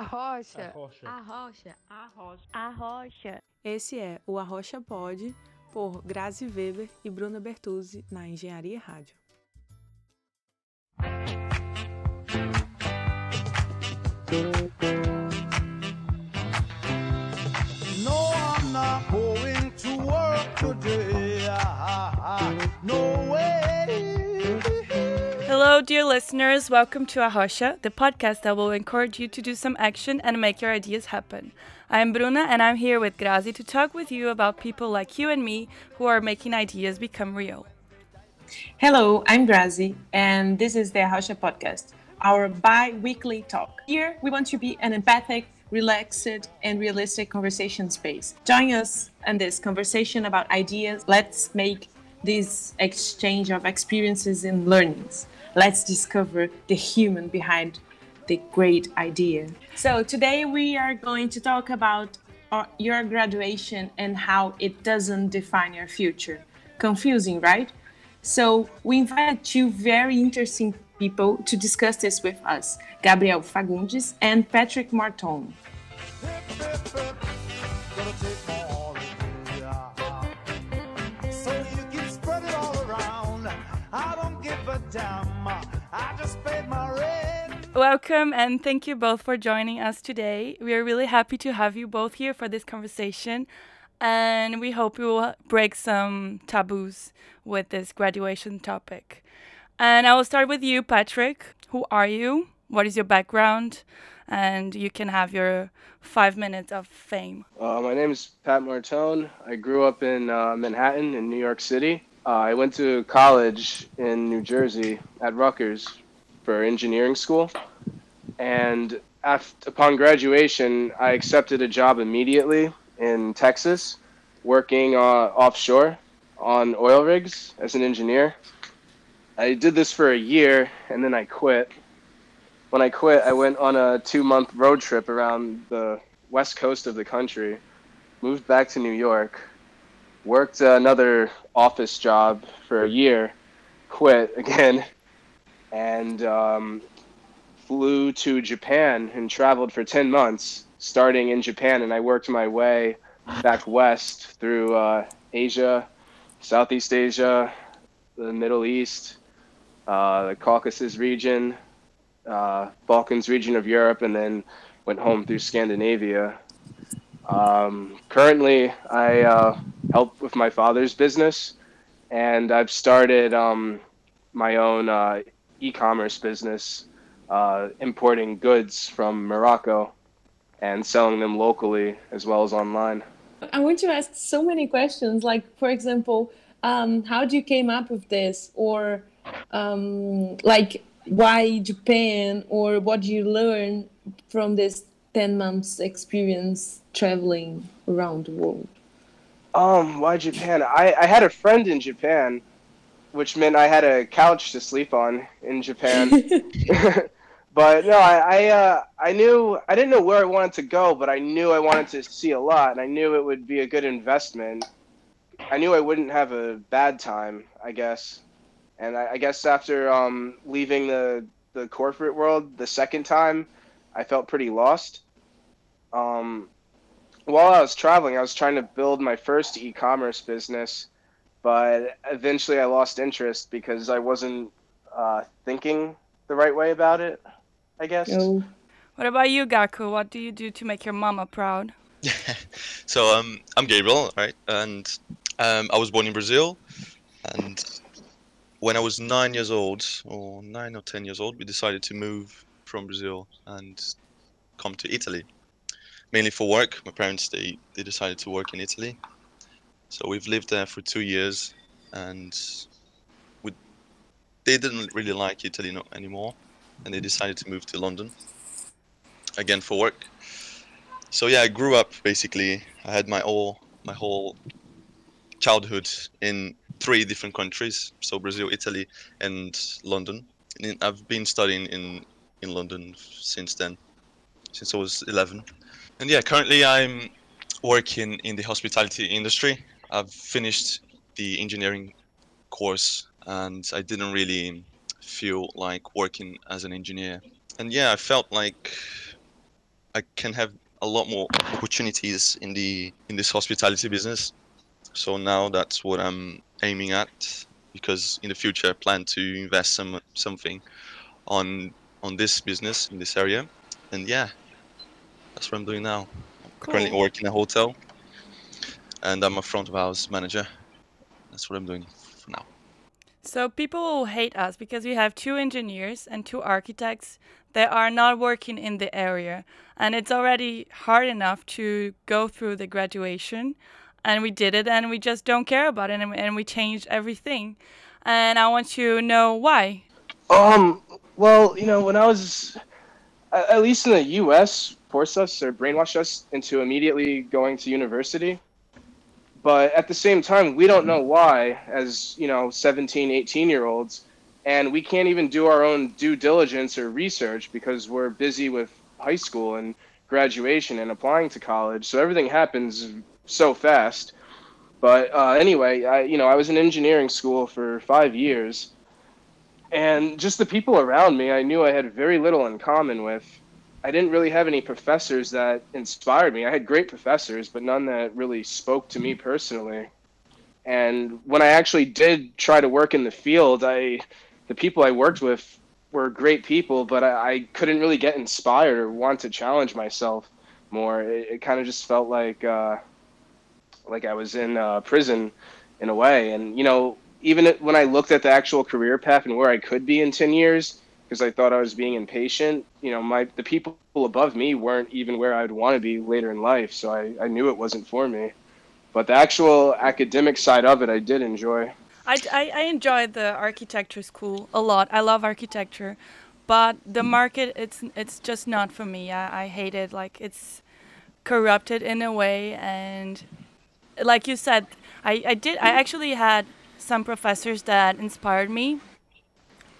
Arrocha. Arrocha. Arrocha. Arrocha. Arrocha. Esse é o Arrocha Pod, por Grazi Weber e Bruna Bertuzzi, na Engenharia Rádio. No, Hello, dear listeners. Welcome to Arrocha, the podcast that will encourage you to do some action and make your ideas happen. I'm Bruna, and I'm here with Grazi to talk with you about people like you and me who are making ideas become real. Hello, I'm Grazi, and this is the Arrocha podcast, our bi weekly talk. Here, we want to be an empathic, relaxed, and realistic conversation space. Join us in this conversation about ideas. Let's make this exchange of experiences and learnings. Let's discover the human behind the great idea. So, today we are going to talk about uh, your graduation and how it doesn't define your future. Confusing, right? So we invited two very interesting people to discuss this with us, Gabriel Fagundes and Patrick Marton. Hip, Welcome, and thank you both for joining us today. We are really happy to have you both here for this conversation, and we hope we will break some taboos with this graduation topic. And I will start with you, Patrick. Who are you? What is your background? And you can have your five minutes of fame. Uh, my name is Pat Martone. I grew up in uh, Manhattan, in New York City. Uh, I went to college in New Jersey at Rutgers for engineering school. And after, upon graduation, I accepted a job immediately in Texas, working uh, offshore on oil rigs as an engineer. I did this for a year and then I quit. When I quit, I went on a two month road trip around the west coast of the country, moved back to New York, worked another office job for a year, quit again, and um, flew to Japan and traveled for 10 months, starting in Japan. And I worked my way back west through uh, Asia, Southeast Asia, the Middle East, uh, the Caucasus region, uh, Balkans region of Europe, and then went home through Scandinavia. Um, currently, I uh, help with my father's business, and I've started um, my own uh, e-commerce business, uh, importing goods from Morocco and selling them locally as well as online. I want to ask so many questions, like for example, um, how do you came up with this, or um, like why Japan, or what do you learn from this ten months experience traveling around the world? Um, why Japan? I, I had a friend in Japan, which meant I had a couch to sleep on in Japan. but no, I I, uh, I knew I didn't know where I wanted to go, but I knew I wanted to see a lot, and I knew it would be a good investment. I knew I wouldn't have a bad time, I guess. And I, I guess after um, leaving the the corporate world the second time, I felt pretty lost. Um, while I was traveling, I was trying to build my first e-commerce business, but eventually I lost interest because I wasn't uh, thinking the right way about it. I guess. No. What about you, Gaku? What do you do to make your mama proud? so um, I'm Gabriel, right? And um, I was born in Brazil, and when I was nine years old, or nine or ten years old, we decided to move from Brazil and come to Italy, mainly for work. My parents they they decided to work in Italy, so we've lived there for two years, and we they didn't really like Italy no, anymore, and they decided to move to London again for work. So yeah, I grew up basically. I had my all my whole childhood in three different countries, so Brazil, Italy, and London. And I've been studying in in London since then, since I was 11. And yeah, currently I'm working in the hospitality industry. I've finished the engineering course, and I didn't really feel like working as an engineer. And yeah, I felt like I can have a lot more opportunities in the in this hospitality business. So now that's what I'm aiming at because in the future I plan to invest some something on on this business in this area. And yeah, that's what I'm doing now. I currently Cool. work in a hotel and I'm a front of house manager. That's what I'm doing for now. So people will hate us because we have two engineers and two architects that are not working in the area. And it's already hard enough to go through the graduation. And we did it and we just don't care about it and, and we changed everything. And I want you to know why. Um, well, you know, when I was, at least in the U.S., forced us or brainwashed us into immediately going to university. But at the same time, we don't know why, as, you know, 17, 18 year olds, and we can't even do our own due diligence or research because we're busy with high school and graduation and applying to college. So everything happens so fast. But uh, anyway, I, you know, I was in engineering school for five years and just the people around me i knew i had very little in common with. I didn't really have any professors that inspired me. I had great professors but none that really spoke to me personally. And when i actually did try to work in the field i the people i worked with were great people but i, I couldn't really get inspired or want to challenge myself more. It, it kind of just felt like uh, like i was in uh, prison in a way. And you know even when I looked at the actual career path and where I could be in 10 years, because I thought I was being impatient, you know, my the people above me weren't even where I'd want to be later in life. So I, I knew it wasn't for me. But the actual academic side of it, I did enjoy. I, I, I enjoyed the architecture school a lot. I love architecture, but the market it's it's just not for me. I, I hate it. Like it's corrupted in a way, and like you said, I, I did. I actually had some professors that inspired me.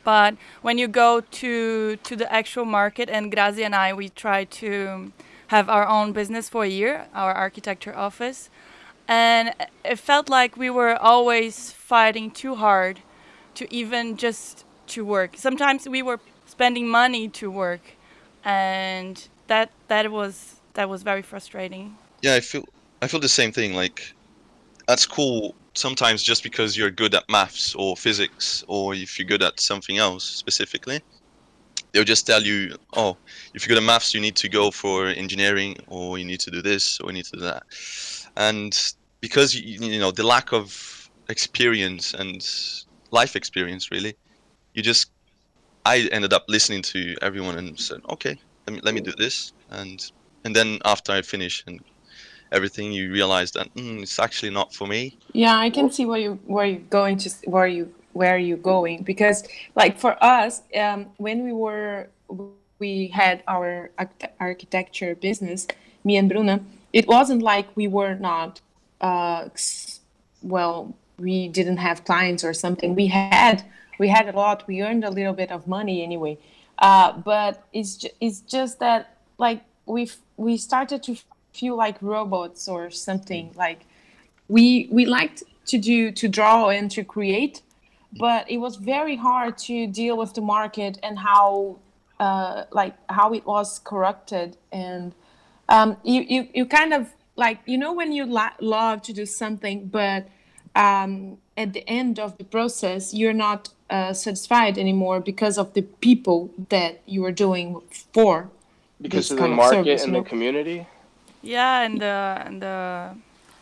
But when you go to to the actual market, and Grazia and I, we tried to have our own business for a year, our architecture office, and it felt like we were always fighting too hard to even just to work. Sometimes we were spending money to work, and that that was that was very frustrating. Yeah, I feel I feel the same thing. Like at school, sometimes just because you're good at maths or physics, or if you're good at something else specifically, they'll just tell you, "Oh, if you're good at maths, you need to go for engineering, or you need to do this, or you need to do that." And because you, know the lack of experience and life experience, really, you just I ended up listening to everyone and said, "Okay, let me let me do this," and and then after I finish and everything, you realize that mm, it's actually not for me. Yeah, I can see where you where you going to where you where you going because like for us, um, when we were we had our architecture business, me and Bruna, it wasn't like we were not uh, well, we didn't have clients or something. We had we had a lot. We earned a little bit of money anyway, uh, but it's ju- it's just that like we we started to feel like robots or something like we we liked to do to draw and to create but it was very hard to deal with the market and how uh, like how it was corrupted. And um, you, you you kind of like you know when you la- love to do something but um, at the end of the process you're not uh, satisfied anymore because of the people that you are doing for Because of the market service, and you the community. Yeah, and the and the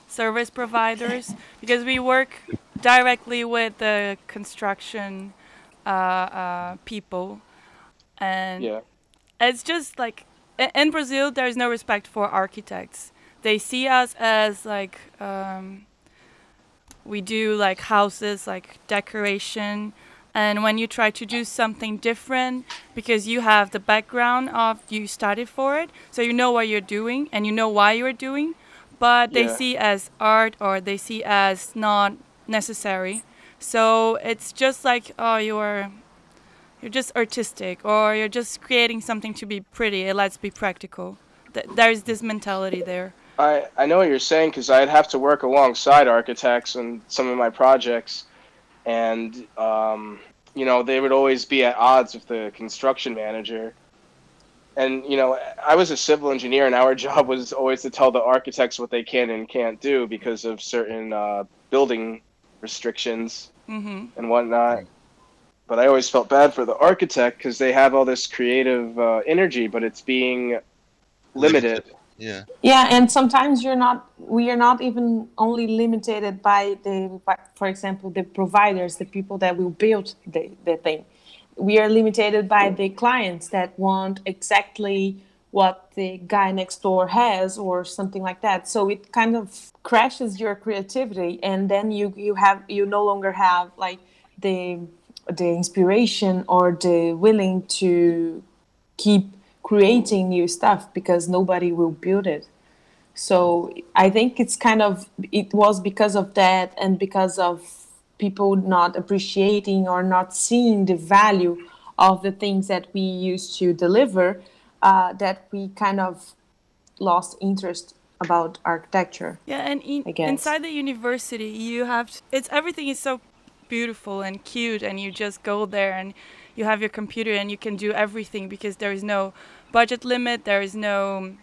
service providers because we work directly with the construction uh, uh, people, and Yeah. it's just like in Brazil there is no respect for architects. They see us as like um, we do like houses, like decoration. And when you try to do something different, because you have the background of you studied for it, so you know what you're doing and you know why you're doing, but they Yeah. see as art or they see as not necessary. So it's just like oh you're you're just artistic or you're just creating something to be pretty. Let's be practical. Th- there's this mentality there. I, I know what you're saying because I'd have to work alongside architects on some of my projects, and um, you know they would always be at odds with the construction manager, and you know, I was a civil engineer, and our job was always to tell the architects what they can and can't do because of certain uh, building restrictions Mm-hmm. and whatnot. But I always felt bad for the architect because they have all this creative uh, energy, but it's being limited. Yeah. Yeah, and sometimes you're not. We are not even only limited by the, by, for example, the providers, the people that will build the, the thing. We are limited by the clients that want exactly what the guy next door has or something like that. So it kind of crashes your creativity, and then you you have you no longer have like the the inspiration or the willing to keep creating new stuff because nobody will build it. So I think it's kind of it was because of that and because of people not appreciating or not seeing the value of the things that we used to deliver uh, that we kind of lost interest about architecture. Yeah, and in, inside the university, you have t- it's everything is so beautiful and cute, and you just go there and you have your computer and you can do everything because there is no budget limit, there is no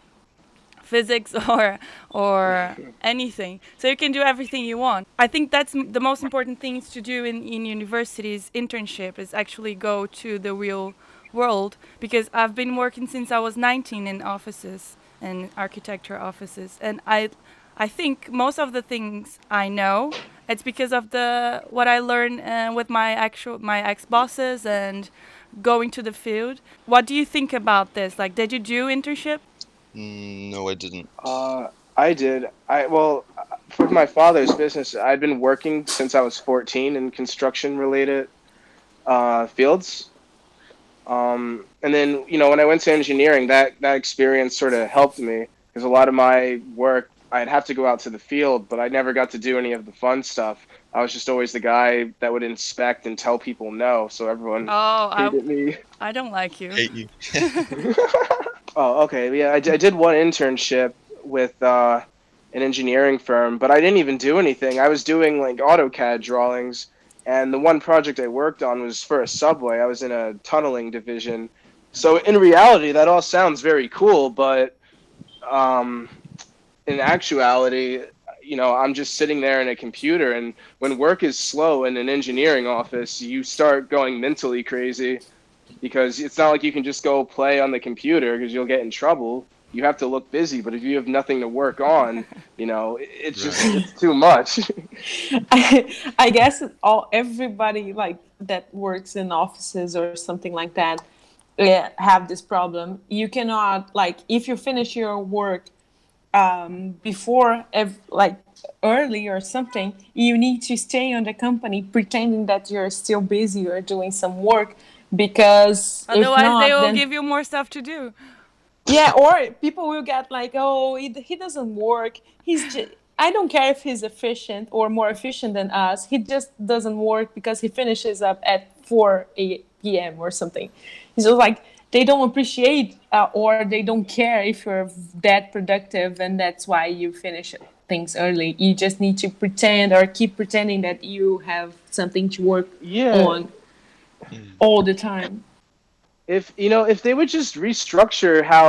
physics or or anything. So you can do everything you want. I think that's the most important things to do in, in universities internship is actually go to the real world because i've been working since i was 19 in offices and architecture offices. And i i think most of the things i know it's because of the what i learned uh, with my actual my ex bosses and going to the field what do you think about this like did you do internship Mm, no, I didn't. Uh, I did. I well, for my father's business, I'd been working since I was 14 in construction related uh, fields. Um, and then you know when I went to engineering, that that experience sort of helped me because a lot of my work I'd have to go out to the field, but I never got to do any of the fun stuff. I was just always the guy that would inspect and tell people no, so everyone oh I, hated me. I don't like you Hate you. Oh, okay. Yeah, I, d- I did one internship with uh, an engineering firm, but I didn't even do anything. I was doing like AutoCAD drawings, and the one project I worked on was for a subway. I was in a tunneling division. So in reality, that all sounds very cool, but um, in actuality, you know, I'm just sitting there in a computer, and when work is slow in an engineering office, you start going mentally crazy because it's not like you can just go play on the computer because you'll get in trouble. You have to look busy, but if you have nothing to work on, you know, it- it's just Right. it's too much. I, I guess all everybody like that works in offices or something like that yeah, have this problem. You cannot like if you finish your work um, before ev- like early or something, you need to stay on the company pretending that you're still busy or doing some work because Otherwise, not, they will then- give you more stuff to do. yeah, or people will get like, oh, he, he doesn't work. He's just. I don't care if he's efficient or more efficient than us. He just doesn't work because he finishes up at 4 a.m. or something. He's just like they don't appreciate uh, or they don't care if you're that productive, and that's why you finish things early. You just need to pretend or keep pretending that you have something to work yeah. on all the time. if you know if they would just restructure how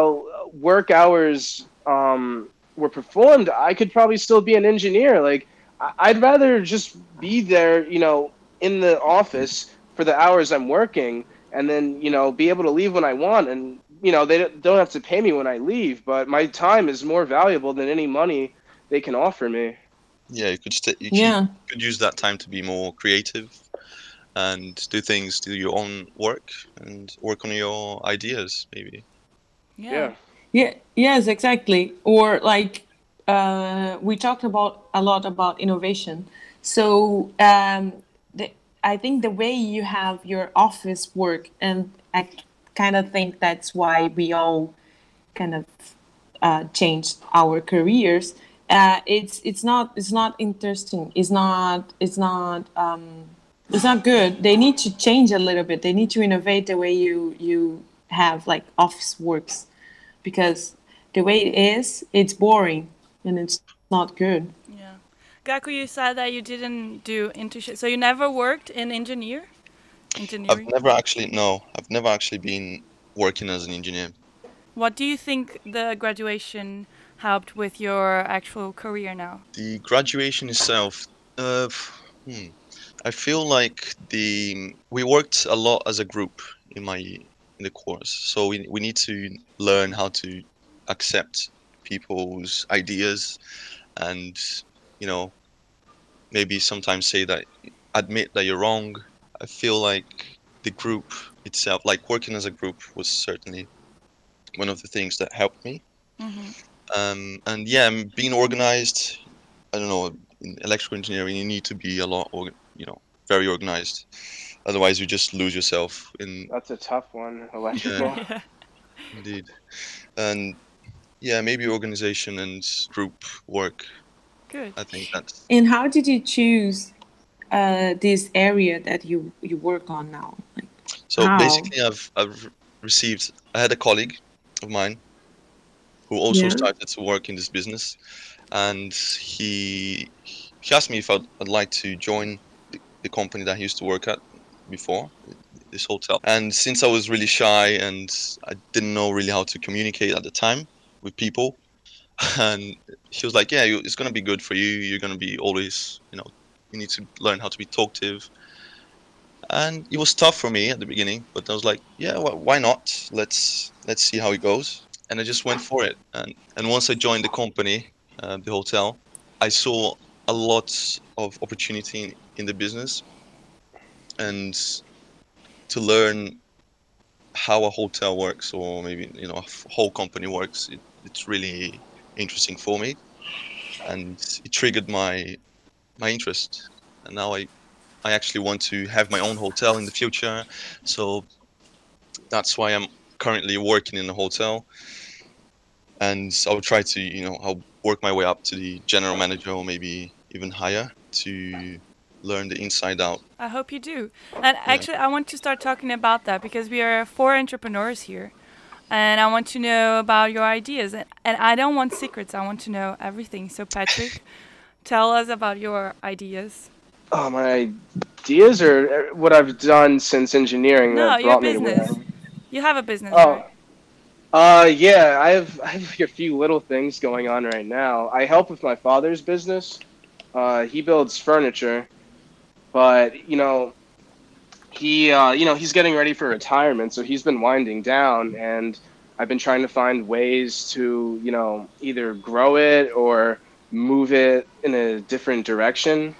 work hours um, were performed i could probably still be an engineer like I- i'd rather just be there you know in the office for the hours i'm working and then you know be able to leave when i want and you know they don't don't have to pay me when i leave but my time is more valuable than any money they can offer me Yeah, you could st- you could- Yeah. could use that time to be more creative and do things, do your own work and work on your ideas, maybe. Yeah. yeah Yeah. Yes, exactly. Or like uh, we talked about a lot about innovation. So um, the, I think the way you have your office work, and I kind of think that's why we all kind of uh, changed our careers. Uh, it's it's not it's not interesting. It's not it's not um, it's not good. They need to change a little bit. They need to innovate the way you you have like office works, because the way it is, it's boring and it's not good. Gaku, you said that you didn't do internship, so you never worked in engineer, I've never actually, no, I've never actually been working as an engineer. What do you think the graduation helped with your actual career now? The graduation itself, uh, hmm, I feel like the we worked a lot as a group in my in the course, so we we need to learn how to accept people's ideas, and you know, maybe sometimes say that admit that you're wrong. I feel like the group itself, like working as a group, was certainly one of the things that helped me. hmm Um, and yeah, being organized. I don't know. In electrical engineering, you need to be a lot, org- you know, very organized. Otherwise, you just lose yourself in That's a tough one. Electrical. Yeah. indeed. And yeah, maybe organization and group work. Good. I think that's And how did you choose uh, this area that you you work on now? Like, so. Wow. Basically, I've I've received. I had a colleague of mine who also Yeah. started to work in this business, and he he asked me if I'd, I'd like to join the, the company that he used to work at before this hotel and since i was really shy and i didn't know really how to communicate at the time with people and he was like yeah it's going to be good for you. You're going to be always you know you need to learn how to be talkative. And it was tough for me at the beginning but i was like yeah wh- why not? Let's let's see how it goes. And i just went for it. And and once i joined the company uh, the hotel i saw a lot of opportunity in, in the business and to learn how a hotel works or maybe you know a whole company works it, it's really interesting for me and it triggered my my interest. And now i i actually want to have my own hotel in the future. So that's why i'm currently working in a hotel. And i'll try to you know i'll work my way up to the general manager or maybe even higher to learn the inside out. I hope you do. And actually, I want to start talking about that because we are four entrepreneurs here. And I want to know about your ideas. And, and I don't want secrets, I want to know everything. So, Patrick, tell us about your ideas. Oh, my ideas or uh, what I've done since engineering No, that your brought me to where business. You have a business, Oh, right? uh, yeah, I have I have a few little things going on right now. I help with my father's business. Uh, he builds furniture, but you know, he uh, you know he's getting ready for retirement, so he's been winding down, and I've been trying to find ways to you know either grow it or move it in a different direction.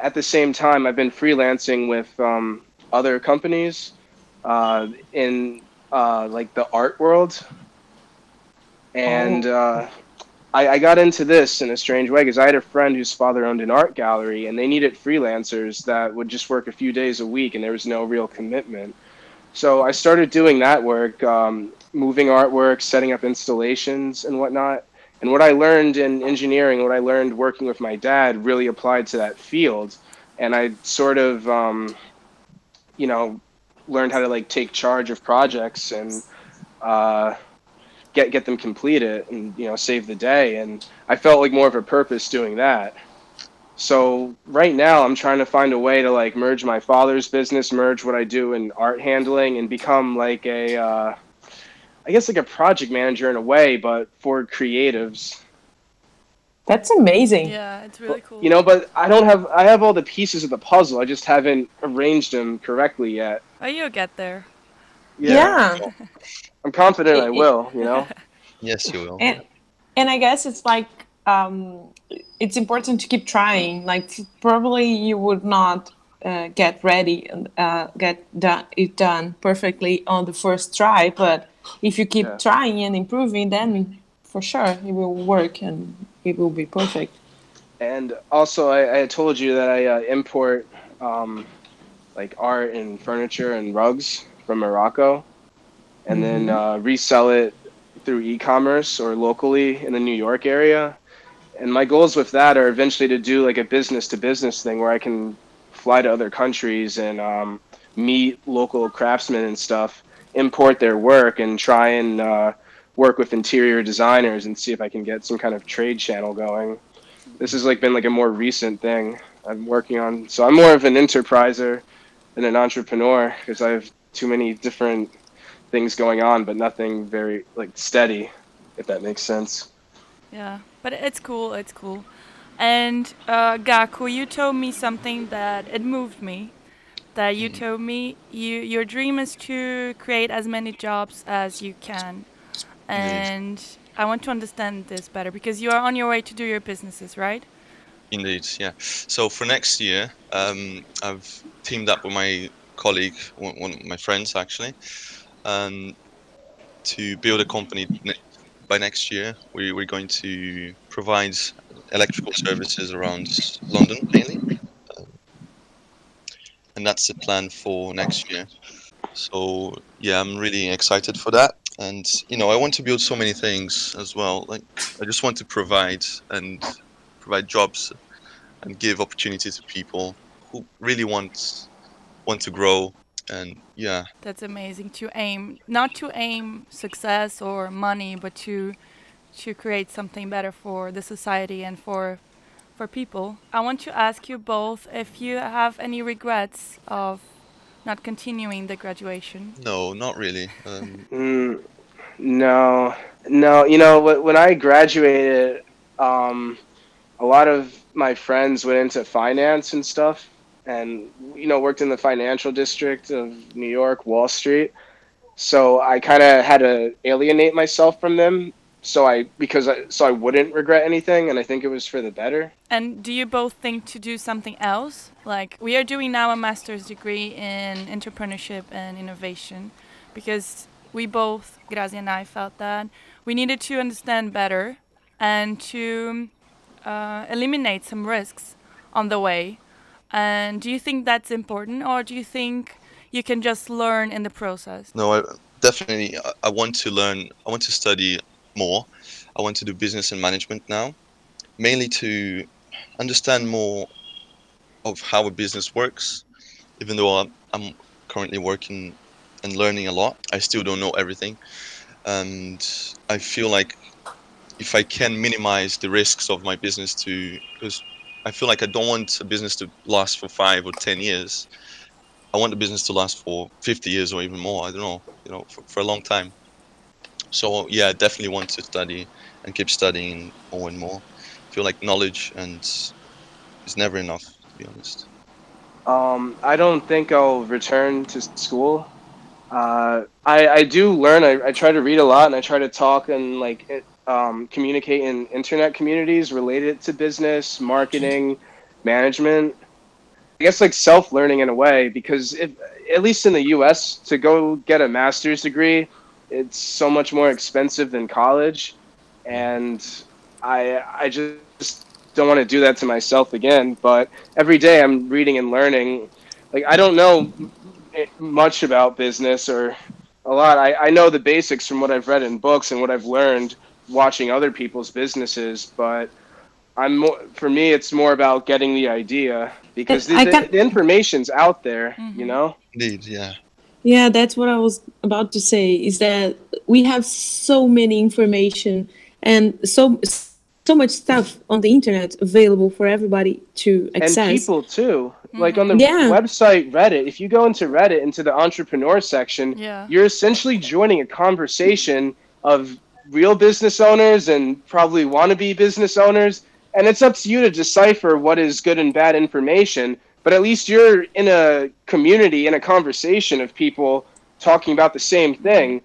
At the same time, I've been freelancing with um, other companies uh, in uh, like the art world, and uh, I, I got into this in a strange way because I had a friend whose father owned an art gallery, and they needed freelancers that would just work a few days a week, and there was no real commitment. So I started doing that work, um, moving artwork, setting up installations, and whatnot. And what I learned in engineering, what I learned working with my dad, really applied to that field. And I sort of, um, you know, learned how to like take charge of projects and uh, get get them completed and you know save the day. And I felt like more of a purpose doing that. So right now I'm trying to find a way to like merge my father's business, merge what I do in art handling, and become like a, uh, I guess like a project manager in a way, but for creatives. that's amazing. Yeah, it's really cool. You know, but I don't have I have all the pieces of the puzzle. I just haven't arranged them correctly yet. oh, you'll get there. Yeah. I'm confident I It- it- will. You know. yes you will And and I guess it's like um, it's important to keep trying. Like probably you would not uh, get ready and uh, get done, it done perfectly on the first try, but if you keep Yeah. trying and improving, then for sure it will work and it will be perfect. And also, I, I told you that I uh, import um, like art and furniture and rugs from Morocco, and then uh, resell it through e-commerce or locally in the New York area. And my goals with that are eventually to do like a business-to-business thing where I can fly to other countries and um, meet local craftsmen and stuff, import their work, and try and uh, work with interior designers and see if I can get some kind of trade channel going this has like been like a more recent thing I'm working on. So I'm more of an enterpriser than an entrepreneur because I have too many different things going on, but nothing very like steady, if that makes sense. Yeah, but it's cool. It's cool. And uh, Gaku, you told me something that it moved me. That you told me you your dream is to create as many jobs as you can, and I want to understand this better because you are on your way to do your businesses, right? Indeed, yeah. So for next year, um, I've teamed up with my colleague, one, one of my friends actually, um, to build a company. Ne- by next year, we, we're going to provide electrical services around London mainly, um, and that's the plan for next year. So yeah, I'm really excited for that. And you know, I want to build so many things as well. Like I just want to provide and provide jobs and give opportunity to people who really want want to grow and yeah That's amazing to aim, not to aim success or money, but to to create something better for the society and for for people. I want to ask you both if you have any regrets of not continuing the graduation. no not really um, Mm, no, no. You know, when I graduated, um, a lot of my friends went into finance and stuff, and you know, worked in the financial district of New York, Wall Street. So I kind of had to alienate myself from them. So I because I, so I wouldn't regret anything, and I think it was for the better. And do you both think to do something else? Like we are doing now a master's degree in entrepreneurship and innovation because we both, Grazi and I, felt that we needed to understand better and to uh, eliminate some risks on the way. And do you think that's important or do you think you can just learn in the process? no I, definitely I, want to learn i want to study more. I want to do business and management now mainly to understand more of how a business works. Even though i'm, I'm currently working and learning a lot i still don't know everything. And i feel like if i can minimize the risks of my business to because i feel like i don't want a business to last for five or ten years I want the business to last for 50 years or even more. I don't know, you know, for, for a long time. So yeah, I definitely want to study and keep studying more and more. I feel like knowledge and is never enough, to be honest. Um, I don't think I'll return to school. Uh, I, I do learn. I, I try to read a lot and I try to talk and like it, um, communicate in internet communities related to business, marketing, management. I guess like self learning in a way because if at least in the U.S. to go get a master's degree, it's so much more expensive than college, and I I just don't want to do that to myself again. But every day I'm reading and learning. Like I don't know much about business or a lot. I, I know the basics from what I've read in books and what I've learned watching other people's businesses, but I'm more for me it's more about getting the idea because the, the, the information's out there, you mm-hmm. know. Indeed, yeah. Yeah, that's what I was about to say. Is that we have so many information and so so much stuff on the internet available for everybody to access. and people too. Mm-hmm. Like on the Yeah. website Reddit, if you go into Reddit into the entrepreneur section, Yeah. you're essentially joining a conversation of real business owners and probably wannabe business owners, and it's up to you to decipher what is good and bad information. But at least you're in a community, in a conversation of people talking about the same thing.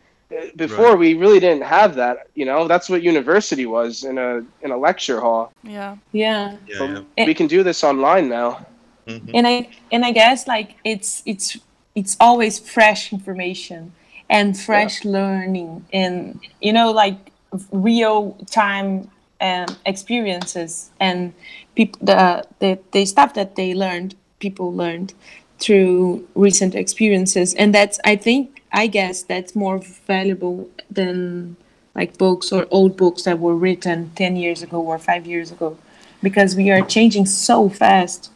Before Right. we really didn't have that, you know. That's what university was in a in a lecture hall. Yeah. yeah. Yeah, yeah. we can do this online now. Mhm. and i and i guess like it's it's it's always fresh information and fresh learning and you know like real time um, experiences and people the, the the stuff that they learned people learned through recent experiences and that's i think i guess that's more valuable than like books or old books that were written 10 years ago or 5 years ago because we are changing so fast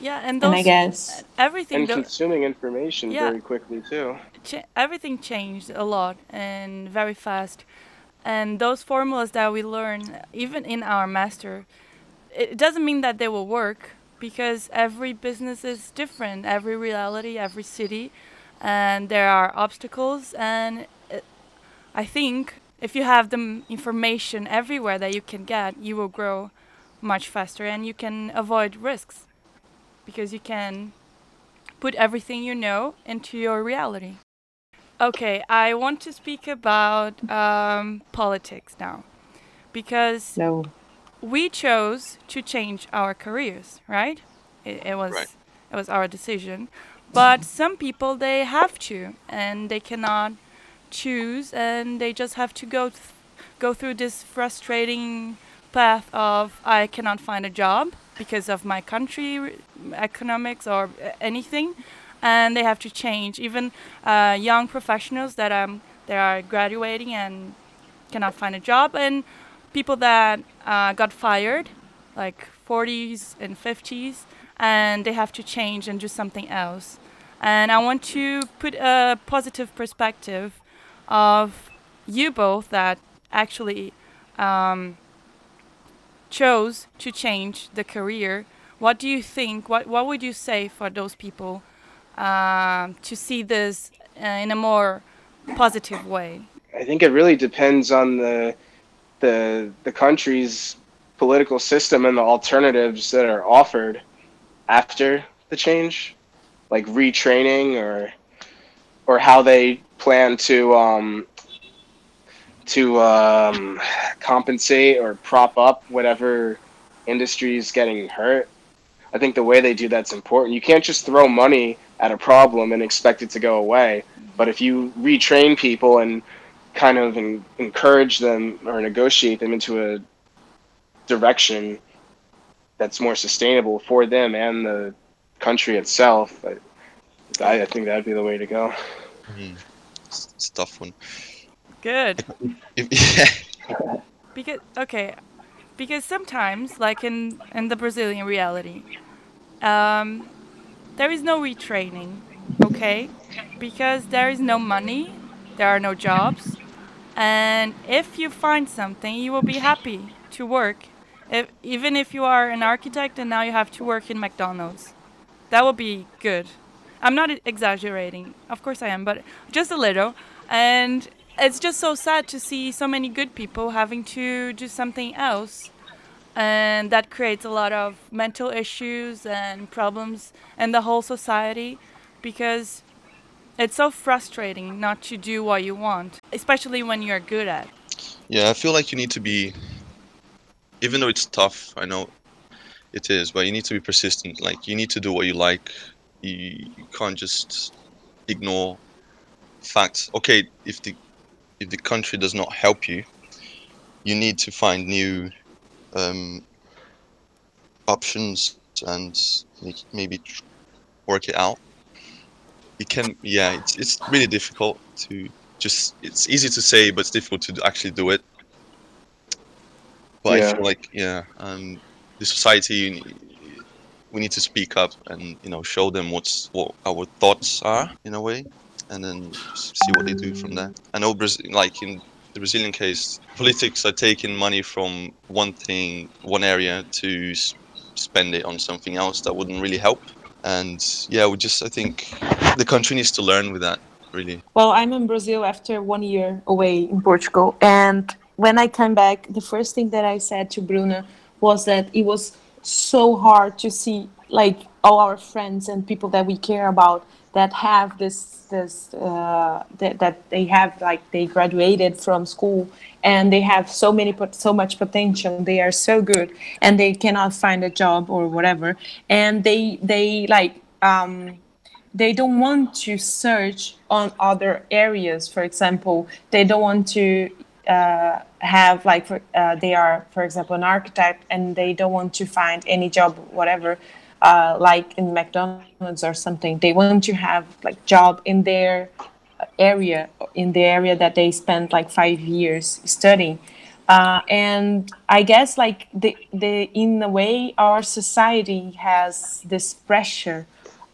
Yeah, and those and I guess everything and consuming information Yeah. very quickly too. Cha- everything changed a lot and very fast. And those formulas that we learn, even in our master, it doesn't mean that they will work because every business is different, every reality, every city, and there are obstacles. And uh, I think if you have the information everywhere that you can get, you will grow much faster and you can avoid risks because you can put everything you know into your reality. Okay, I want to speak about um, politics now because No. we chose to change our careers, right? It, it was Right. it was our decision, but some people they have to and they cannot choose and they just have to go th- go through this frustrating path of I cannot find a job because of my country r- economics or anything and they have to change. Even uh, young professionals that um they are graduating and cannot find a job and people that uh, got fired like 40s and 50s and they have to change and do something else. And i want to put a positive perspective of you both that actually um, chose to change the career. What do you think? What, what would you say for those people um, to see this uh, in a more positive way I think it really depends on the the the country's political system and the alternatives that are offered after the change, like retraining or or how they plan to um, to um, compensate or prop up whatever industry is getting hurt. I think the way they do that's important. You can't just throw money at a problem and expect it to go away. But if you retrain people and kind of en- encourage them or negotiate them into a direction that's more sustainable for them and the country itself, I, I I think that'd be the way to go. Mm. It's, it's a tough one. good yeah. Because okay, because sometimes, like in in the Brazilian reality, um, there is no retraining. Okay, because there is no money, there are no jobs, and if you find something, you will be happy to work. If, even if you are an architect and now you have to work in McDonald's, that will be good. I'm not exaggerating, of course I am, but just a little. And it's just so sad to see so many good people having to do something else. And that creates a lot of mental issues and problems in the whole society because it's so frustrating not to do what you want, especially when you're good at. Yeah, I feel like you need to be, even though it's tough, I know it is, but you need to be persistent. Like, you need to do what you like. You, you can't just ignore facts. Okay, if the if the country does not help you, you need to find new um, options and maybe work it out. It can, yeah, it's it's really difficult to just. It's easy to say, but it's difficult to actually do it. But I feel like, yeah, um, the society, we need to speak up and you know show them what's what our thoughts are in a way, and then see what they do from there. I know, Brazil, like in the Brazilian case, politics are taking money from one thing, one area to spend it on something else that wouldn't really help. And yeah, we just I think the country needs to learn with that really. Well, I'm in Brazil after one year away in Portugal. And when I came back, the first thing that I said to Bruna was that it was so hard to see like all our friends and people that we care about that have this this uh, that, that they have like they graduated from school and they have so many so much potential. They are so good and they cannot find a job or whatever. And they they like um they don't want to search on other areas. For example they don't want to uh, have like for, uh, they are for example an architect and they don't want to find any job whatever uh, like in mcdonald's or something they want to have like job in their area in the area that they spent like five years studying. Uh, and i guess like the, the in a way our society has this pressure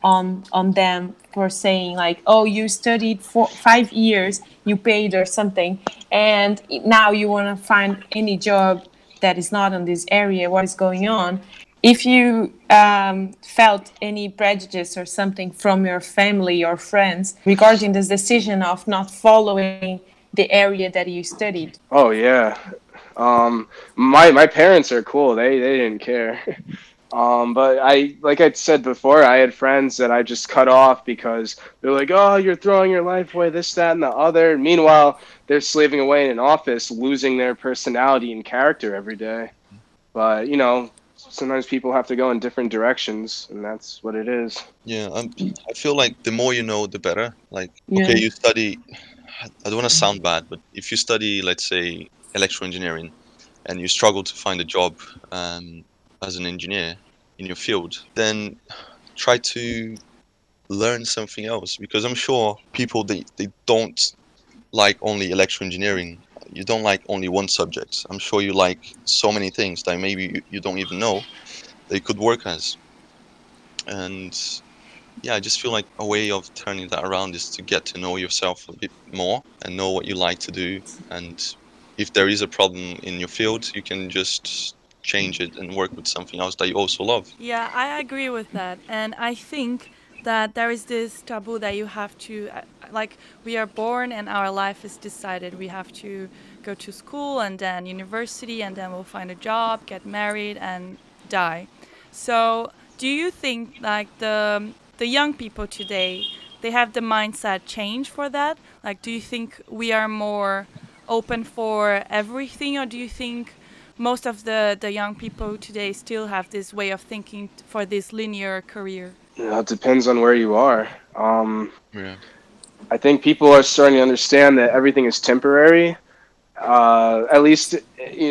on on them for saying like oh you studied for five years you paid or something and now you want to find any job that is not in this area what is going on if you um, felt any prejudice or something from your family or friends regarding this decision of not following the area that you studied? Oh yeah. Um, my my parents are cool. They they didn't care. Um, but I, like I said before, I had friends that I just cut off because they're like, "Oh, you're throwing your life away, this, that, and the other." Meanwhile, they're slaving away in an office, losing their personality and character every day. But you know, sometimes people have to go in different directions, and that's what it is. Yeah, I'm, I feel like the more you know, the better. Like, Yeah. okay, you study. I don't want to sound bad, but if you study, let's say, electrical engineering, and you struggle to find a job um, as an engineer in your field, then try to learn something else because I'm sure people they, they don't like only electrical engineering. You don't like only one subject. I'm sure you like so many things that maybe you, you don't even know they could work as. And yeah, I just feel like a way of turning that around is to get to know yourself a bit more and know what you like to do. And if there is a problem in your field, you can just change it and work with something else that you also love. Yeah, I agree with that. And I think that there is this taboo that you have to, uh, like, we are born and our life is decided. We have to go to school and then university and then we'll find a job, get married, and die. So, do you think, like, the, the young people today, they have the mindset change for that? Like, do you think we are more open for everything, or do you think most of the, the young people today still have this way of thinking for this linear career. You know, it depends on where you are. Um, Yeah. I think people are starting to understand that everything is temporary. Uh, at least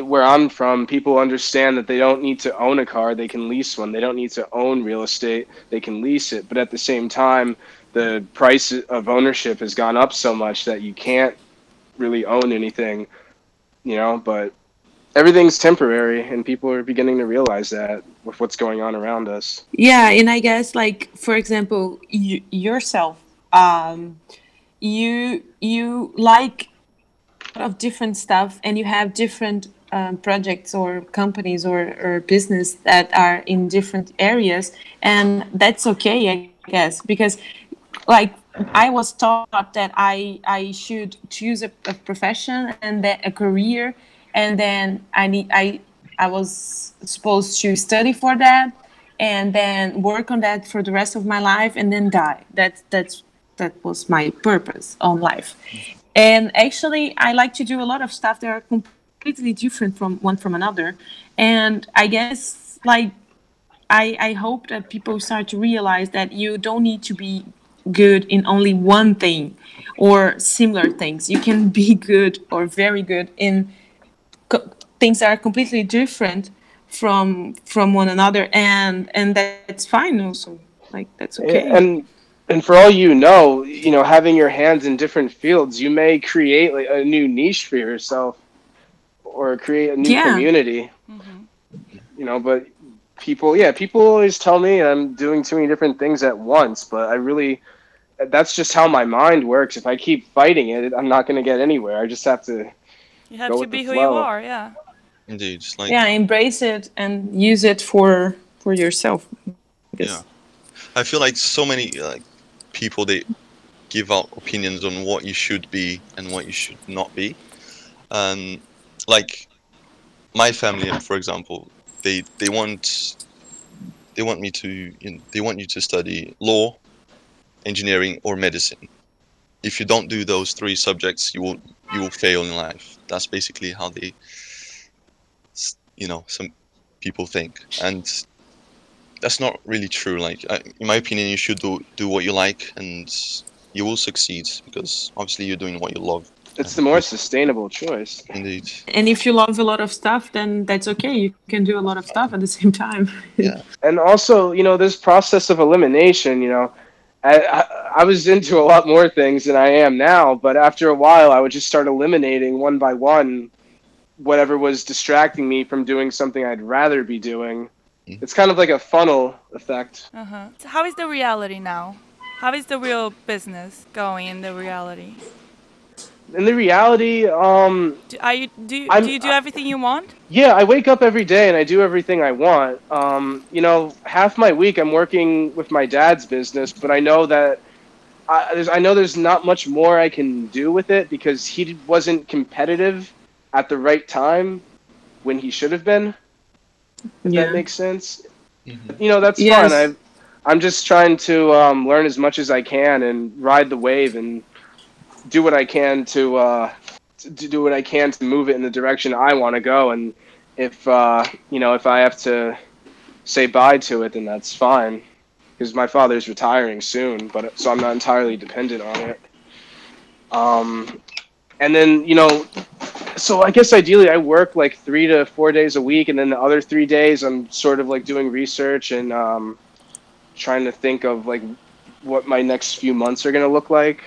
where I'm from, people understand that they don't need to own a car; they can lease one. They don't need to own real estate; they can lease it. But at the same time, the price of ownership has gone up so much that you can't really own anything. You know, but everything's temporary, and people are beginning to realize that with what's going on around us. Yeah, and I guess like for example, you, yourself, um, you you like of different stuff, and you have different um, projects or companies or, or business that are in different areas, and that's okay, I guess, because like I was taught that I I should choose a, a profession and that a career, and then I need I I was supposed to study for that, and then work on that for the rest of my life, and then die. That's that's that was my purpose on life. And actually, I like to do a lot of stuff that are completely different from one from another. And I guess like I, I hope that people start to realize that you don't need to be good in only one thing or similar things. You can be good or very good in things are completely different from from one another, and and that's fine also. Like that's okay. And and for all you know, you know, having your hands in different fields, you may create like a new niche for yourself, or create a new Yeah. community. Mm-hmm. You know, but people, yeah, people always tell me I'm doing too many different things at once, but I really. That's just how my mind works. If I keep fighting it, I'm not going to get anywhere. I just have to. You have Go to with be who you are, yeah. Indeed. Like yeah, embrace it and use it for for yourself. I. Yeah. I feel like so many like people they give out opinions on what you should be and what you should not be. Um, like my family, for example, they they want they want me to you know, they want you to study law, engineering, or medicine. If you don't do those three subjects, you will you will fail in life. That's basically how they, you know, some people think, and that's not really true. Like, I, in my opinion, you should do do what you like, and you will succeed because obviously you're doing what you love. It's the more sustainable choice. Indeed. And if you love a lot of stuff, then that's okay. You can do a lot of stuff at the same time. Yeah. and also you know this process of elimination you know I, I, I was into a lot more things than i am now but after a while i would just start eliminating one by one whatever was distracting me from doing something i'd rather be doing Mhm. it's kind of like a funnel effect Uh-huh. So how is the reality now? How is the real business going in the reality? in the reality um Do, are you do I'm- do you do everything you want? yeah i wake up every day and i do everything i want um you know half my week i'm working with my dad's business but i know that I, there's, I know there's not much more I can do with it because he wasn't competitive at the right time when he should have been. If Yeah. that makes sense. Mhm. You know, that's Yes. fine. I, I'm just trying to um, learn as much as I can and ride the wave and do what I can to, uh, to to do what I can to move it in the direction I want to go. And if uh, you know, if I have to say bye to it, then that's fine because my father's retiring soon, but so I'm not entirely dependent on it. Um, and then you know, so I guess ideally I work like three to four days a week, and then the other three days I'm sort of like doing research and um, trying to think of like what my next few months are gonna look like.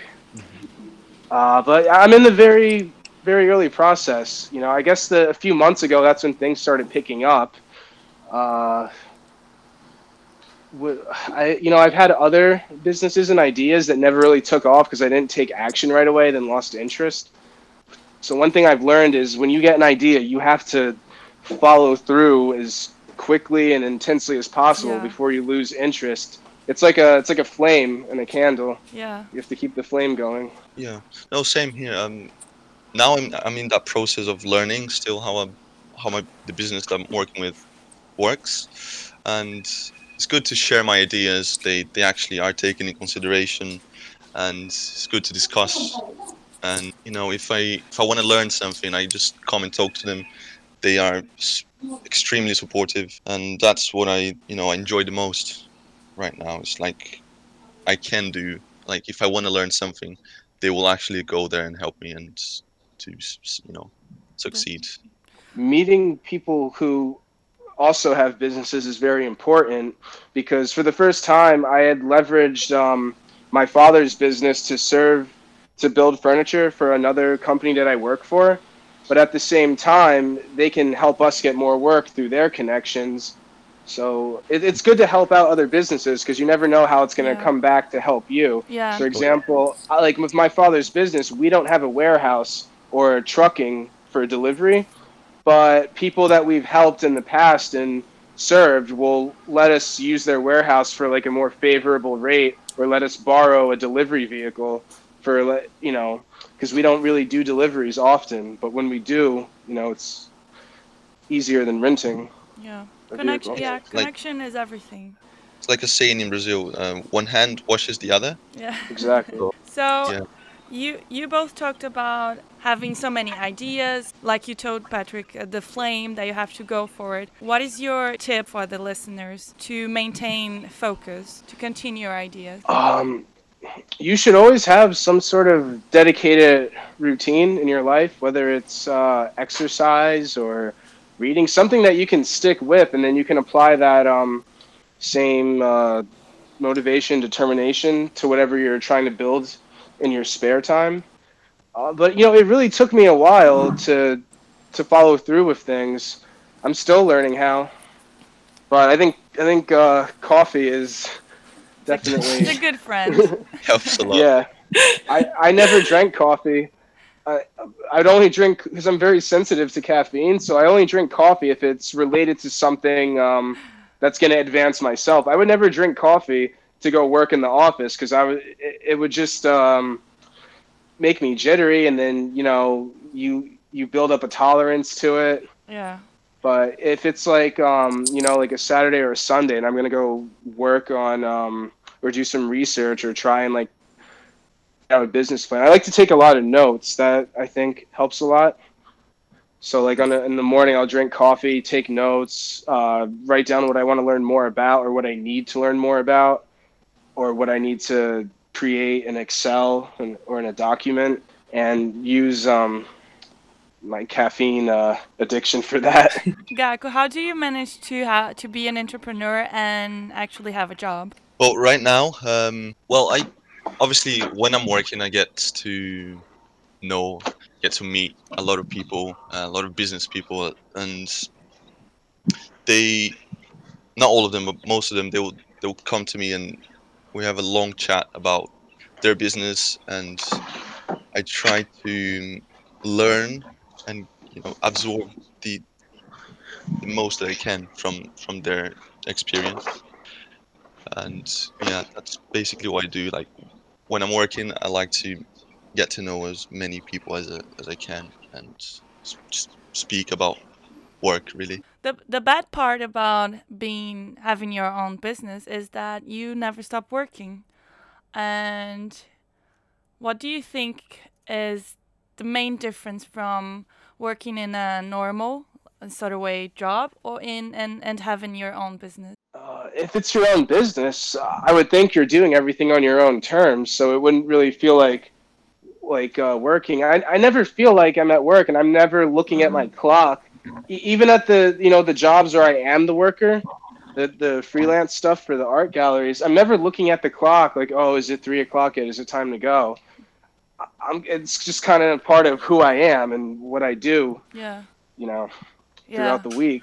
Uh, but I'm in the very very early process. You know, I guess the a few months ago that's when things started picking up. Uh, I you know I've had other businesses and ideas that never really took off because I didn't take action right away, then lost interest. So one thing I've learned is when you get an idea, you have to follow through as quickly and intensely as possible Yeah. before you lose interest. It's like a it's like a flame in a candle. Yeah. You have to keep the flame going. Yeah. No, same here. Um, now I'm I'm in that process of learning still how I, how my the business that I'm working with works, and it's good to share my ideas. They they actually are taken in consideration, and it's good to discuss. And you know, if I if I want to learn something, I just come and talk to them. They are extremely supportive, and that's what I you know I enjoy the most right now. It's like I can do like if I want to learn something they will actually go there and help me and to you know succeed meeting people who also have businesses is very important because for the first time I had leveraged um, my father's business to serve to build furniture for another company that I work for. But at the same time, they can help us get more work through their connections. So it, it's good to help out other businesses because you never know how it's going to Yeah. come back to help you. Yeah. For example, I- like with my father's business, we don't have a warehouse or trucking for delivery, but people that we've helped in the past and served will let us use their warehouse for like a more favorable rate or let us borrow a delivery vehicle for le- you know because we don't really do deliveries often but when we do you know it's easier than renting Yeah. Connection. vehicle. Yeah. Like- Connection is everything. it's like a saying in brazil um, one hand washes the other Yeah. exactly So Yeah. you you both talked about having so many ideas, like you told Patrick, uh, the flame that you have to go for it. What is your tip for the listeners to maintain focus, to continue your ideas? um, you should always have some sort of dedicated routine in your life, whether it's uh, exercise or reading, something that you can stick with, and then you can apply that um, same uh, motivation, determination to whatever you're trying to build in your spare time. Uh, but you know, it really took me a while to to follow through with things. I'm still learning how, but I think I think uh, coffee is definitely It's a good friend. helps a lot yeah, I, I never drank coffee. I I'd only drink because I'm very sensitive to caffeine, so I only drink coffee if it's related to something um, that's going to advance myself. I would never drink coffee to go work in the office because I would it, it would just um, make me jittery, and then you know you you build up a tolerance to it. yeah. But if it's like um, you know, like a Saturday or a Sunday, and I'm gonna go work on um, or do some research or try and like have a business plan. I like to take a lot of notes. That I think helps a lot. So like on a, in the morning, I'll drink coffee, take notes, uh, write down what I want to learn more about, or what I need to learn more about, or what I need to create in Excel and, or in a document, and use um, my caffeine uh, addiction for that. Gaku, how do you manage to ha- to be an entrepreneur and actually have a job? well right now um, well i obviously when i'm working i get to know get to meet a lot of people a lot of business people and they not all of them but most of them they will they will come to me and we have a long chat about their business and i try to learn and you know absorb the the most that i can from from their experience and yeah that's basically what i do like when I'm working, I like to get to know as many people as I, as I can and speak about work really. The the bad part about being having your own business is that you never stop working. And what do you think is the main difference from working in a normal sort of way job or in and, and having your own business? Uh, if it's your own business, uh, I would think you're doing everything on your own terms, so it wouldn't really feel like like uh, working. I, I never feel like I'm at work, and I'm never looking at my clock. E- even at the you know the jobs where I am the worker, the the freelance stuff for the art galleries, I'm never looking at the clock like oh is it three o'clock yet? Is it time to go? I'm it's just kind of a part of who I am and what I do. Yeah. You know Yeah. throughout the week.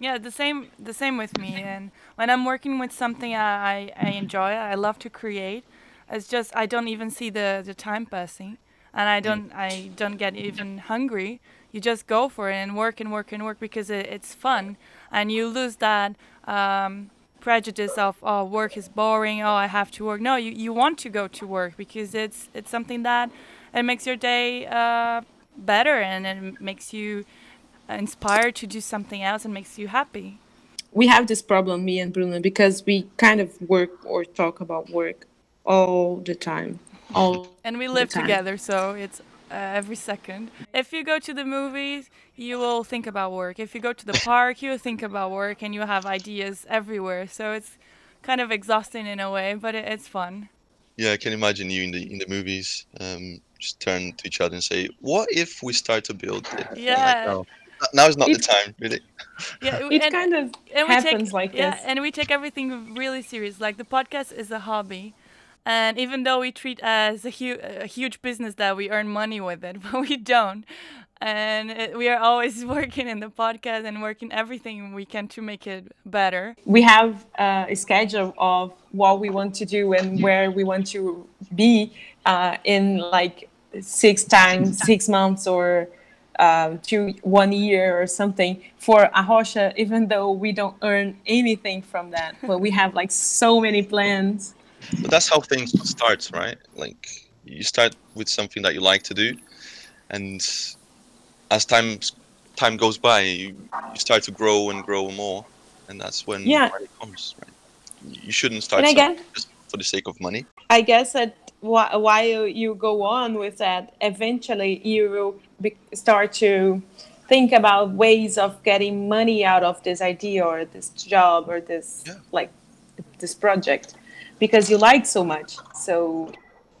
Yeah, the same the same with me. And when I'm working with something I, I, I enjoy, I love to create. It's just I don't even see the, the time passing, and I don't I don't get even hungry. You just go for it and work and work and work because it, it's fun, and you lose that um, prejudice of oh work is boring. Oh I have to work. No, you, you want to go to work because it's it's something that it makes your day uh, better and it makes you inspired to do something else and makes you happy. we have this problem, me and Bruno, because we kind of work or talk about work all the time. All And we live together, so it's uh, every second. If you go to the movies, you will think about work. If you go to the park, you will think about work and you have ideas everywhere. So it's kind of exhausting in a way, but it, it's fun. Yeah, I can imagine you in the in the movies um, just turn to each other and say, "What if we start to build it?" Like, Yeah. now is not the time, really. Yeah, It and- kind of and we happens take, like yeah, this. and we take everything really serious. Like the podcast is a hobby, and even though we treat as a, hu- a huge business that we earn money with it, but we don't. And it, we are always working in the podcast and working everything we can to make it better. we have uh, a schedule of what we want to do and where we want to be uh, in like six times, six months or um, two, one year or something for Arrocha, even though we don't earn anything from that. But we have like so many plans. But that's how things start, right? Like you start with something that you like to do, and as time time goes by, you, you start to grow and grow more, and that's when Yeah. money comes, right? You shouldn't start again- just for the sake of money. I guess that while you go on with that, eventually you will be- start to think about ways of getting money out of this idea or this job or this Yeah. like this project because you like so much. So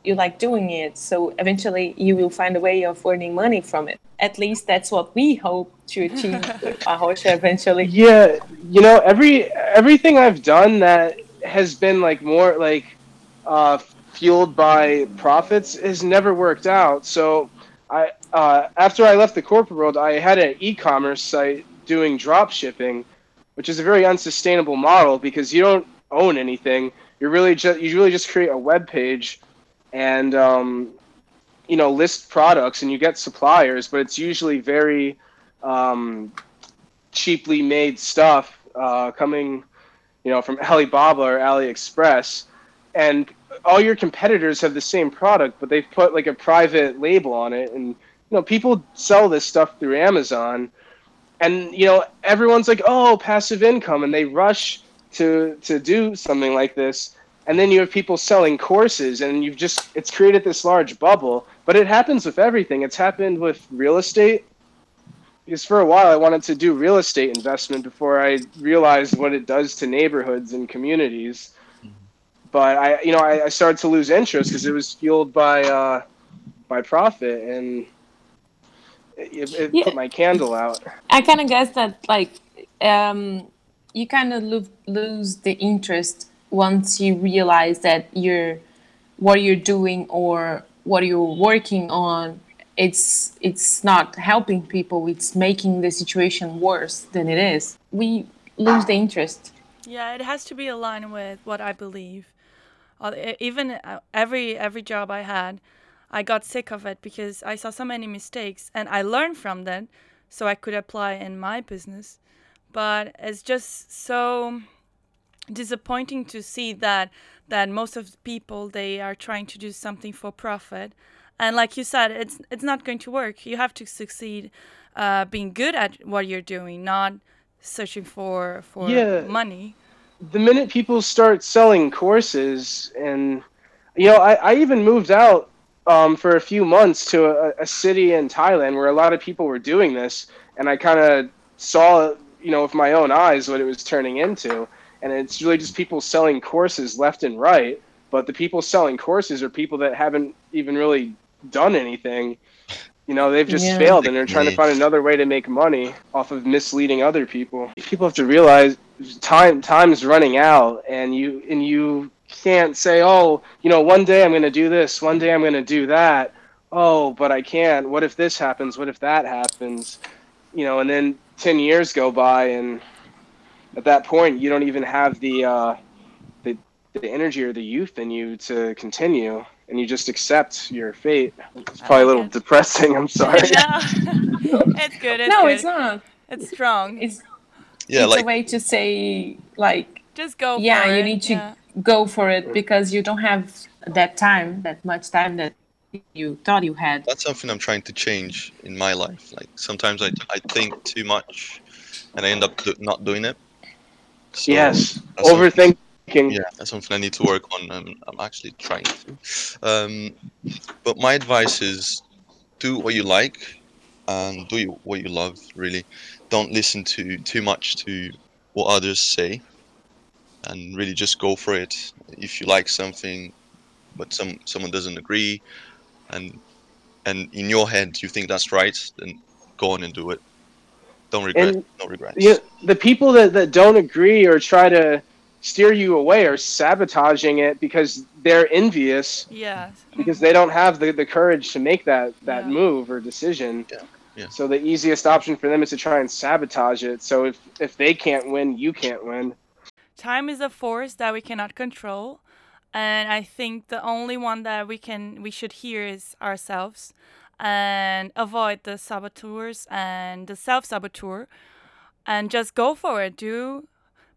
you like doing it. So eventually you will find a way of earning money from it. At least that's what we hope to achieve with Arrocha eventually. Yeah, you know, every everything I've done that has been like more like uh, fueled by profits has never worked out. So I uh, after I left the corporate world, I had an e-commerce site doing drop shipping, which is a very unsustainable model because you don't own anything. You're really just you really just create a web page and um, you know list products and you get suppliers, but it's usually very um, cheaply made stuff uh, coming, you know, from Alibaba or AliExpress, and all your competitors have the same product, but they've put like a private label on it, and you know, people sell this stuff through Amazon, and you know, everyone's like, oh, passive income, and they rush to to do something like this. And then you have people selling courses, and you've just, it's created this large bubble. But it happens with everything. It's happened with real estate because for a while I wanted to do real estate investment before I realized what it does to neighborhoods and communities. But I, you know, I, I started to lose interest because it was fueled by uh, by profit, and it, it Yeah. put my candle out. I kind of guess that like um, you kind of lo- lose the interest once you realize that you're what you're doing or what you're working on it's it's not helping people it's making the situation worse than it is we lose the interest Yeah, it has to be aligned with what I believe. Uh, even uh, every every job I had, I got sick of it because I saw so many mistakes and I learned from them so I could apply in my business. But it's just so disappointing to see that that most of the people they are trying to do something for profit. And like you said it's it's not going to work. You have to succeed uh, being good at what you're doing not searching for for Yeah. money. The minute people start selling courses and you know i, I even moved out um, for a few months to a, a city in thailand where a lot of people were doing this and i kind of saw you know with my own eyes what it was turning into. And it's really just people selling courses left and right but the people selling courses are people that haven't even really done anything. You know they've just Yeah. failed and they're trying to find another way to make money off of misleading other people. People have to realize time time's running out and you and you can't say oh you know one day i'm going to do this one day i'm going to do that. Oh but i can't. What if this happens? What if that happens you know and then 10 years go by and at that point you don't even have the uh the the energy or the youth in you to continue and you just accept your fate it's probably a little it. depressing i'm sorry no it's good it's no, good. it's not. it's strong It's, Yeah, it's like a way to say like just go yeah, for you it. need to Yeah. go for it because you don't have that time, that much time that you thought you had. that's something I'm trying to change in my life. Like sometimes I, I think too much, and I end up do, not doing it. So yes overthinking yeah, that's something I need to work on. and I'm actually trying to. Um, but my advice is, do what you like, and do what you love. Really, don't listen to too much to what others say, and really just go for it. If you like something, but some someone doesn't agree, and and in your head you think that's right, then go on and do it. Don't regret. And- no regrets. Yeah, the people that, that don't agree or try to steer you away are sabotaging it because they're envious yeah because they don't have the, the courage to make that, that Yeah. move or decision. Yeah, yeah. So the easiest option for them is to try and sabotage it. So if, if they can't win, you can't win. time is a force that we cannot control and i think the only one that we can we should hear is ourselves and avoid the saboteurs and the self-saboteur and just go for it do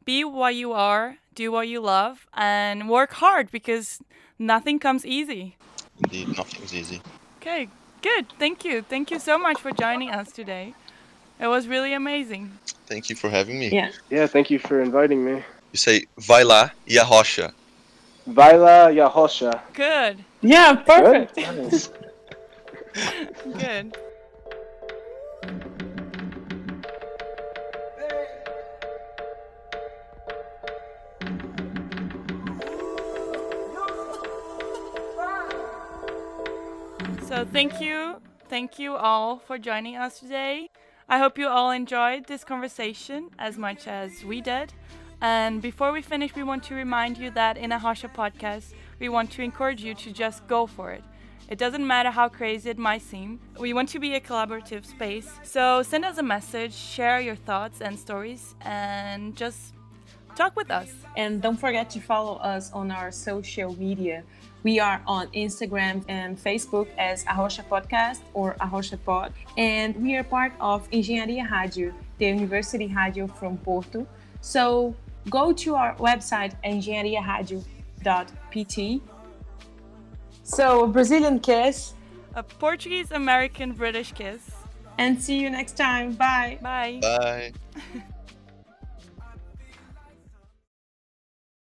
be what you are do what you love and work hard because nothing comes easy Indeed, nothing's easy. okay good thank you thank you so much for joining us today it was really amazing Thank you for having me. Yeah. Yeah, thank you for inviting me. You say vai lá e arrocha. Vaila Yahosha. good Yeah, perfect. Good? Nice. good So thank you, thank you all for joining us today. I hope you all enjoyed this conversation as much as we did. And before we finish, we want to remind you that in Arrocha podcast, we want to encourage you to just go for it. It doesn't matter how crazy it might seem. We want to be a collaborative space. So send us a message, share your thoughts and stories, and just talk with us. And don't forget to follow us on our social media. We are on Instagram and Facebook as Arrocha Podcast or Arrocha Pod. And we are part of Engenharia Rádio, the university radio from Porto. So go to our website, engenhariaradio.pt. So, a Brazilian kiss, A Portuguese American British kiss. and see you next time. Bye. Bye. Bye.